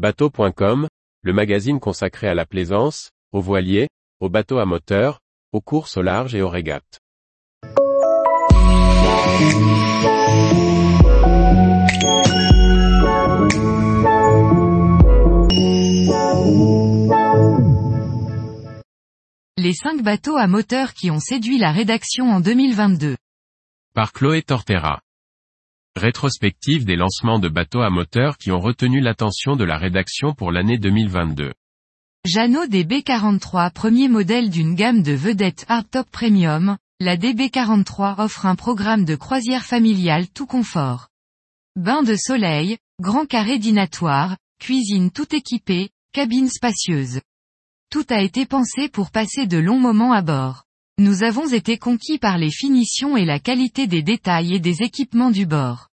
Bateau.com, le magazine consacré à la plaisance, aux voiliers, aux bateaux à moteur, aux courses au large et aux régates. Les 5 bateaux à moteur qui ont séduit la rédaction en 2022. Par Chloé Tortera. Rétrospective des lancements de bateaux à moteur qui ont retenu l'attention de la rédaction pour l'année 2022. Jeannot DB43 premier modèle d'une gamme de vedettes hardtop premium, la DB43 offre un programme de croisière familiale tout confort. Bain de soleil, grand carré dînatoire, cuisine tout équipée, cabine spacieuse. Tout a été pensé pour passer de longs moments à bord. Nous avons été conquis par les finitions et la qualité des détails et des équipements du bord.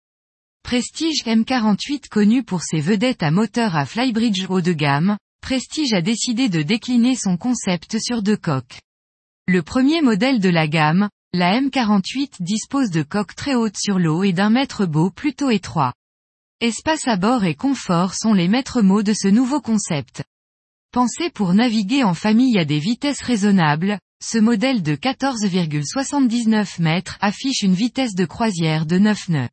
Prestige M48 connu pour ses vedettes à moteur à flybridge haut de gamme, Prestige a décidé de décliner son concept sur deux coques. Le premier modèle de la gamme, la M48 dispose de coques très hautes sur l'eau et d'un mètre beau plutôt étroit. Espace à bord et confort sont les maîtres mots de ce nouveau concept. Pensé pour naviguer en famille à des vitesses raisonnables, ce modèle de 14,79 mètres affiche une vitesse de croisière de 9 nœuds.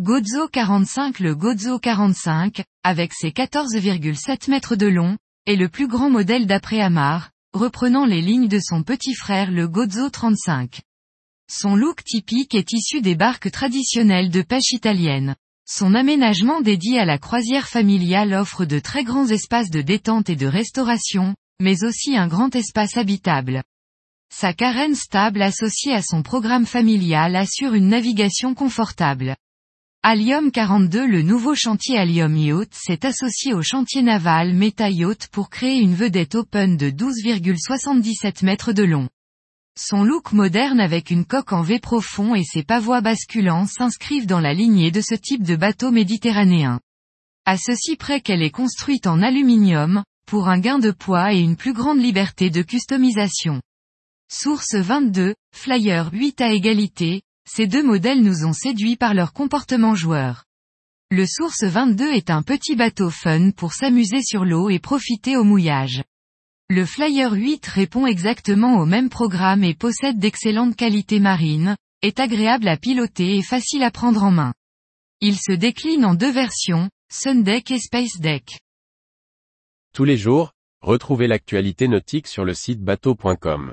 Gozo 45 Le Gozo 45, avec ses 14,7 mètres de long, est le plus grand modèle d'après-amarre, reprenant les lignes de son petit frère le Gozo 35. Son look typique est issu des barques traditionnelles de pêche italienne. Son aménagement dédié à la croisière familiale offre de très grands espaces de détente et de restauration, mais aussi un grand espace habitable. Sa carène stable associée à son programme familial assure une navigation confortable. Allium 42 Le nouveau chantier Allium Yacht s'est associé au chantier naval Meta Yacht pour créer une vedette open de 12,77 mètres de long. Son look moderne avec une coque en V profond et ses pavois basculants s'inscrivent dans la lignée de ce type de bateau méditerranéen. À ceci près qu'elle est construite en aluminium, pour un gain de poids et une plus grande liberté de customisation. Source 22, Flyer 8 à égalité, ces deux modèles nous ont séduits par leur comportement joueur. Le Source 22 est un petit bateau fun pour s'amuser sur l'eau et profiter au mouillage. Le Flyer 8 répond exactement au même programme et possède d'excellentes qualités marines, est agréable à piloter et facile à prendre en main. Il se décline en deux versions, Sundeck et Space Deck. Tous les jours, retrouvez l'actualité nautique sur le site bateau.com.